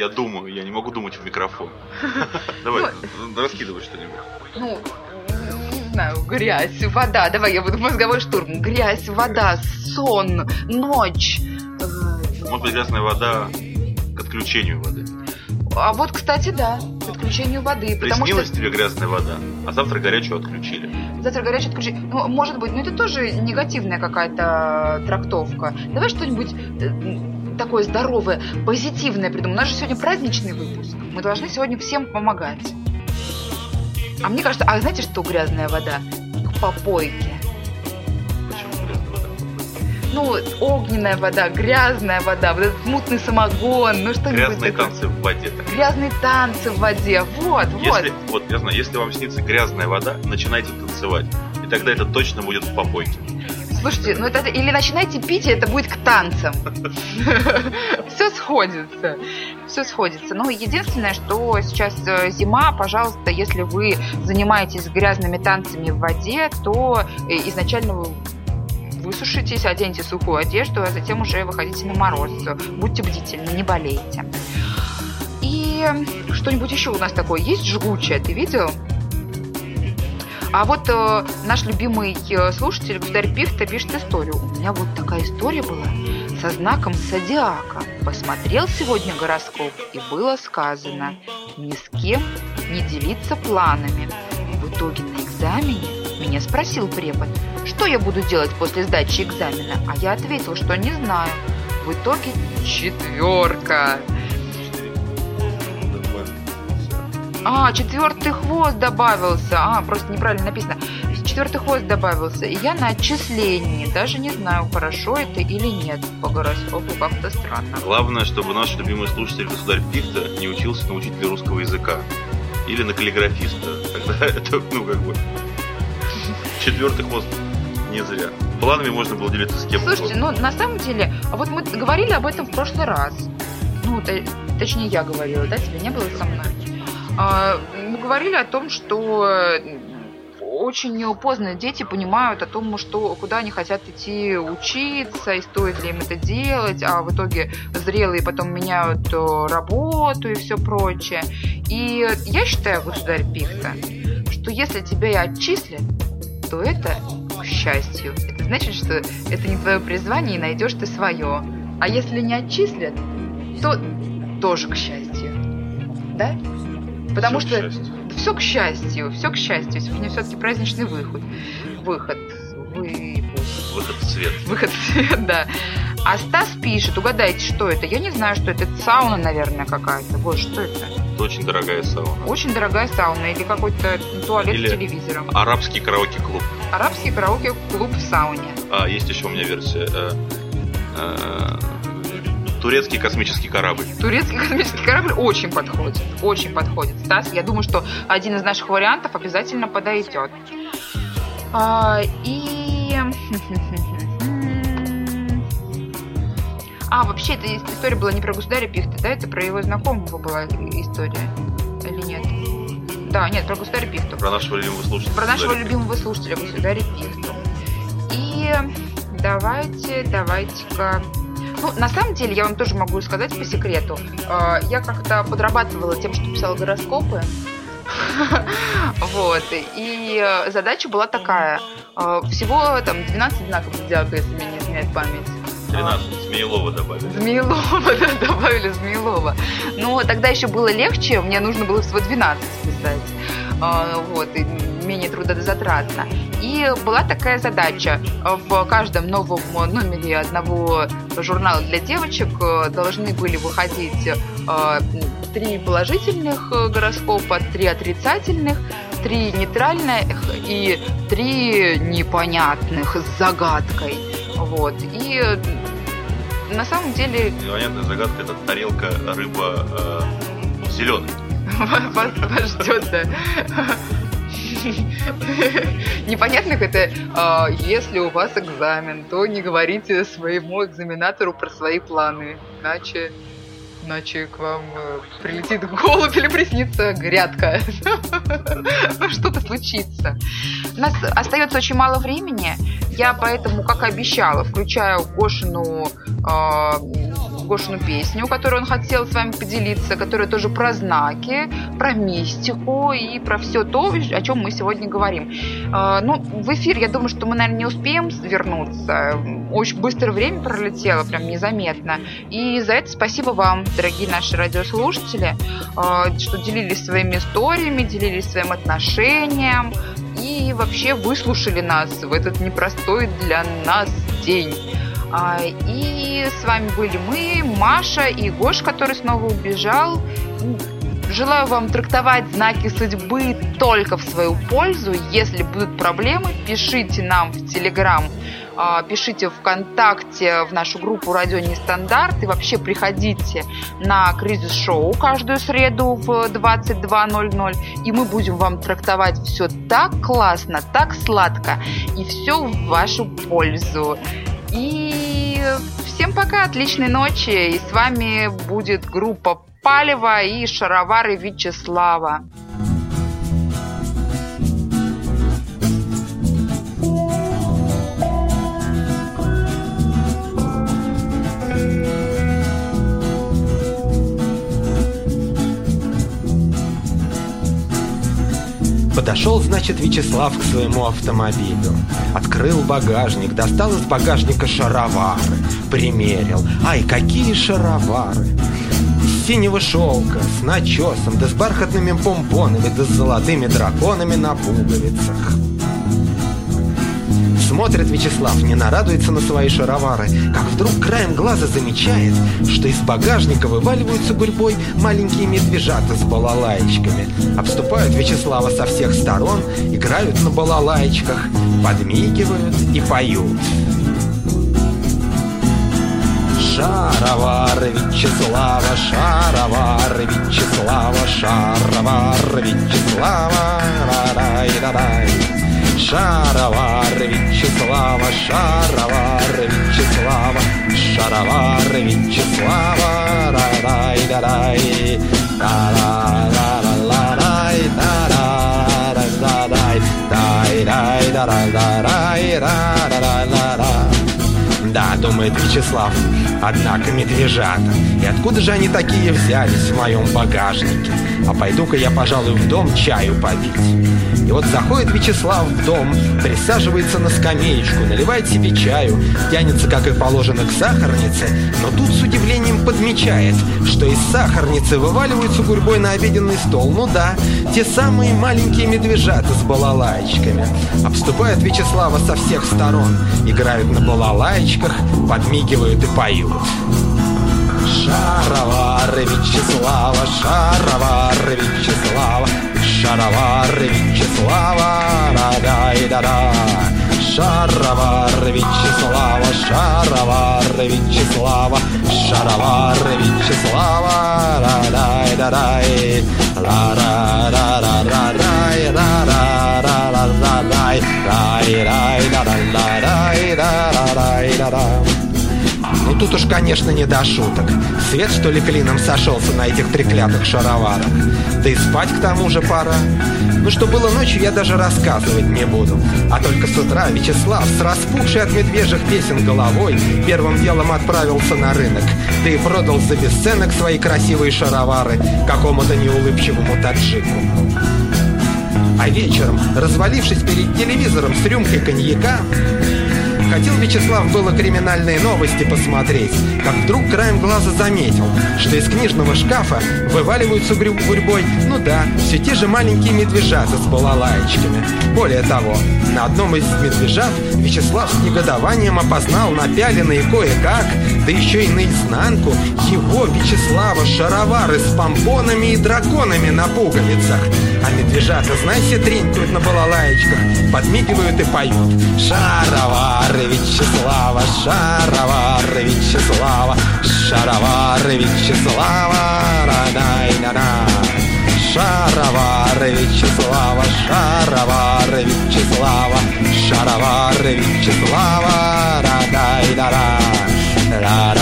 Я думаю, я не могу думать в микрофон. <laughs> Давай, раскидывай что-нибудь. Ну, не знаю, грязь, вода. Давай, я буду мозговой штурм. Грязь, вода, сон, ночь. Может быть, грязная вода к отключению воды. А вот, кстати, да, к отключению воды. Потому что Приснилась тебе грязная вода, а завтра горячую отключили. завтра горячее отключение. Ну, может быть, но это тоже негативная какая-то трактовка. Давай что-нибудь э, такое здоровое, позитивное придумаем. У нас же сегодня праздничный выпуск. Мы должны сегодня всем помогать. А мне кажется, а знаете, что грязная вода? К попойке. Почему грязная вода? ну, огненная вода, грязная вода, вот этот мутный самогон, ну что-нибудь Грязные такое. танцы в воде. так. Грязные танцы в воде, вот, вот. Если, вот, я знаю, если вам снится грязная вода, начинайте танцевать. И тогда это точно будет в попойке. Слушайте, ну это или начинайте пить, и это будет к танцам. <laughs> Все сходится. Все сходится. Ну, единственное, что сейчас э, зима, пожалуйста, если вы занимаетесь грязными танцами в воде, то э, изначально вы высушитесь, оденьте сухую одежду, а затем уже выходите на мороз. Будьте бдительны, не болейте. И что-нибудь еще у нас такое есть жгучее, ты видел? А вот э, наш любимый э, слушатель, государь Пихта, пишет историю. У меня вот такая история была со знаком зодиака. Посмотрел сегодня гороскоп, и было сказано ни с кем не делиться планами. В итоге на экзамене меня спросил препод, что я буду делать после сдачи экзамена, а я ответил, что не знаю. В итоге четверка. А, четвертый хвост добавился. А, просто неправильно написано. Четвертый хвост добавился. И я на отчислении. Даже не знаю, хорошо это или нет. По гороскопу как-то странно. Главное, чтобы наш любимый слушатель государь Пихта не учился на учителя русского языка. Или на каллиграфиста. Тогда <laughs> это, ну, как бы... Четвертый хвост не зря. Планами можно было делиться с кем Слушайте, угодно. ну на самом деле, а вот мы говорили об этом в прошлый раз. Ну, точнее, я говорила, да, тебя не было со мной. А, мы говорили о том, что э, очень поздно дети понимают о том, что, куда они хотят идти учиться, и стоит ли им это делать, а в итоге зрелые потом меняют э, работу и все прочее. И я считаю, государь Пихта, что если тебя и отчислят, то это к счастью. Это значит, что это не твое призвание, и найдешь ты свое. А если не отчислят, то тоже к счастью. Да? Потому Всё к что все к счастью, все к счастью. Сегодня все-таки праздничный выход. Выход. Вы... Выход в свет. Выход в свет, да. А Стас пишет, угадайте, что это? Я не знаю, что это. Это сауна, наверное, какая-то. Вот, что это? Это очень дорогая сауна. Очень дорогая сауна или какой-то туалет Или- с телевизором. Арабский караоке-клуб. Арабский караоке-клуб в сауне. А, есть еще у меня версия. э, э, турецкий космический корабль. Турецкий космический корабль очень подходит. Очень подходит. Стас, я думаю, что один из наших вариантов обязательно подойдет. А, и... <laughs> А, вообще, эта история была не про государя Пихта, да? Это про его знакомого была история. Или нет? Да, нет, про государя Пихту. Про нашего любимого слушателя. Про нашего Государя любимого слушателя, государя Пихту. И давайте, давайте-ка... Ну, на самом деле, я вам тоже могу сказать по секрету. Э, Я как-то подрабатывала тем, что писала гороскопы. <laughs> Вот. И э, задача была такая. Э, Всего там 12 знаков зодиака, если мне не изменяет память. 13. Змеелова добавили. Змеелова, <laughs> да, добавили Змеелова. Но тогда еще было легче, мне нужно было всего 12 писать. А, Вот, менее трудозатратно. И была такая задача. В каждом новом номере одного журнала для девочек э, должны были выходить э, три положительных э, гороскопа, три отрицательных, три нейтральных и три непонятных с загадкой. Вот. И э, на самом деле Непонятная загадка это тарелка рыба э, зеленая. <laughs> вас, вас ждет, да. Непонятных это, а, если у вас экзамен, то не говорите своему экзаменатору про свои планы, иначе, иначе к вам э, прилетит голубь или приснится грядка. <laughs> Ну, что-то случится. У нас остается очень мало времени. Я поэтому, как и обещала, включаю Гошину, э, Гошину песню, которую он хотел с вами поделиться, которая тоже про знаки, про мистику и про все то, о чем мы сегодня говорим. Э, ну, в эфир, я думаю, что мы, наверное, не успеем вернуться. Очень быстро время пролетело, прям незаметно. И за это спасибо вам, дорогие наши радиослушатели, э, что делились своими историями, делились своим отношением и вообще выслушали нас в этот непростой для нас день. А, И с вами были мы, Маша и Гош, который снова убежал. Желаю вам трактовать знаки судьбы только в свою пользу. Если будут проблемы, пишите нам в Телеграм А, Пишите ВКонтакте в нашу группу «Радио Нестандарт» и вообще приходите на кризис-шоу каждую среду в 22.00 и мы будем вам трактовать все так классно, так сладко и все в вашу пользу. И всем пока, отличной ночи. И с вами будет группа Палева и шаровары Вячеслава. Подошел, значит, Вячеслав к своему автомобилю. Открыл багажник, достал из багажника шаровары. Примерил. Ай, какие шаровары! Синего шелка, с начесом, да с бархатными помпонами, да с золотыми драконами на пуговицах. Смотрит Вячеслав, не нарадуется на свои шаровары, как вдруг краем глаза замечает, что из багажника вываливаются гурьбой маленькие медвежата с балалаечками. Обступают Вячеслава со всех сторон, играют на балалаечках, подмигивают и поют. Шаровары Вячеслава, шаровары Вячеслава, шаровары Вячеслава, ра-рай-да-рай. Шаровары Вячеслава, шаровары Вячеслава, шаровары Вячеслава, ра-рай-да-рай, ра-ра-ра-ра-рай, ра-ра-ра-ра-рай, дай-дай-да-ра-ра-рай, ра-ра-ра-ра-ра. Да, думает Вячеслав, однако медвежата. И откуда же они такие взялись в моем багажнике? А пойду-ка я, пожалуй, в дом чаю попить. И вот заходит Вячеслав в дом, присаживается на скамеечку, наливает себе чаю, тянется, как и положено, к сахарнице, но тут с удивлением подмечает, что из сахарницы вываливаются гурьбой на обеденный стол. Ну да, те самые маленькие медвежата с балалаечками. Обступают Вячеслава со всех сторон, играют на балалаечках, подмигивают и поют. Шаровары Вячеслава, шаровары Вячеслава, шаровары Вячеслава, ра-дай-да-да. Шаровары Вячеслава, шаровары Вячеслава, шаровары Вячеслава, ра-дай-да-дай, ра-ра-ра-ра-ра-рай, ра-ра-ра-ра-ра-рай, рай-рай-да-да-да-рай, ра-ра-рай-да-да. Ну тут уж, конечно, не до шуток. Свет, что ли, клином сошелся на этих треклятых шароварах. Да и спать к тому же пора. Ну что было ночью, я даже рассказывать не буду. А только с утра Вячеслав с распухшей от медвежьих песен головой первым делом отправился на рынок. Да продал за бесценок свои красивые шаровары какому-то неулыбчивому таджику. А вечером, развалившись перед телевизором с рюмкой коньяка, Хотел Вячеслав было криминальные новости посмотреть, как вдруг краем глаза заметил, что из книжного шкафа вываливаются гурьбой, ну да, все те же маленькие медвежата с балалаечками. Более того, на одном из медвежат Вячеслав с негодованием опознал напяленные кое-как, да еще и наизнанку, его Вячеслава шаровары с помпонами и драконами на пуговицах. А медвежата, знай, все тренькают на балалаечках, подмигивают и поют. Шаровары Шаровары Вячеслава, Шаровары Вячеслава, Шаровары Вячеслава, Радай, Нара. Шаровары Вячеслава, Шаровары Вячеслава, Шаровары Вячеслава, Радай, Нара.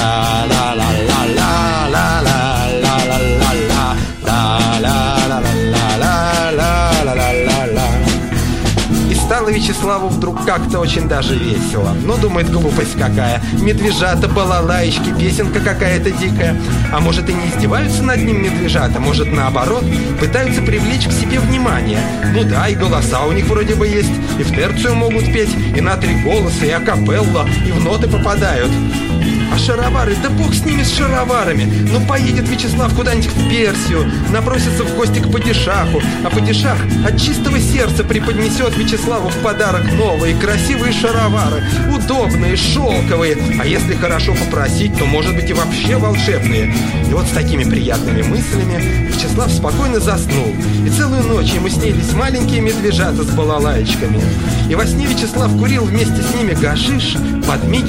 Стало Вячеславу вдруг как-то очень даже весело. Ну, думает, глупость какая. Медвежата, балалаечки, песенка какая-то дикая. А может и не издеваются над ним медвежата, может наоборот, пытаются привлечь к себе внимание. Ну да, и голоса у них вроде бы есть, и в терцию могут петь, и на три голоса, и акапелла, и в ноты попадают. А шаровары, да бог с ними, с шароварами. Ну поедет Вячеслав куда-нибудь в Персию, напросится в гости к падишаху, а падишах от чистого сердца преподнесет Вячеславу в подарок новые красивые шаровары, удобные, шелковые, а если хорошо попросить, то может быть и вообще волшебные. И вот с такими приятными мыслями Вячеслав спокойно заснул, и целую ночь ему снились маленькие медвежата с балалайчиками. И во сне Вячеслав курил вместе с ними гашиш, подмигивал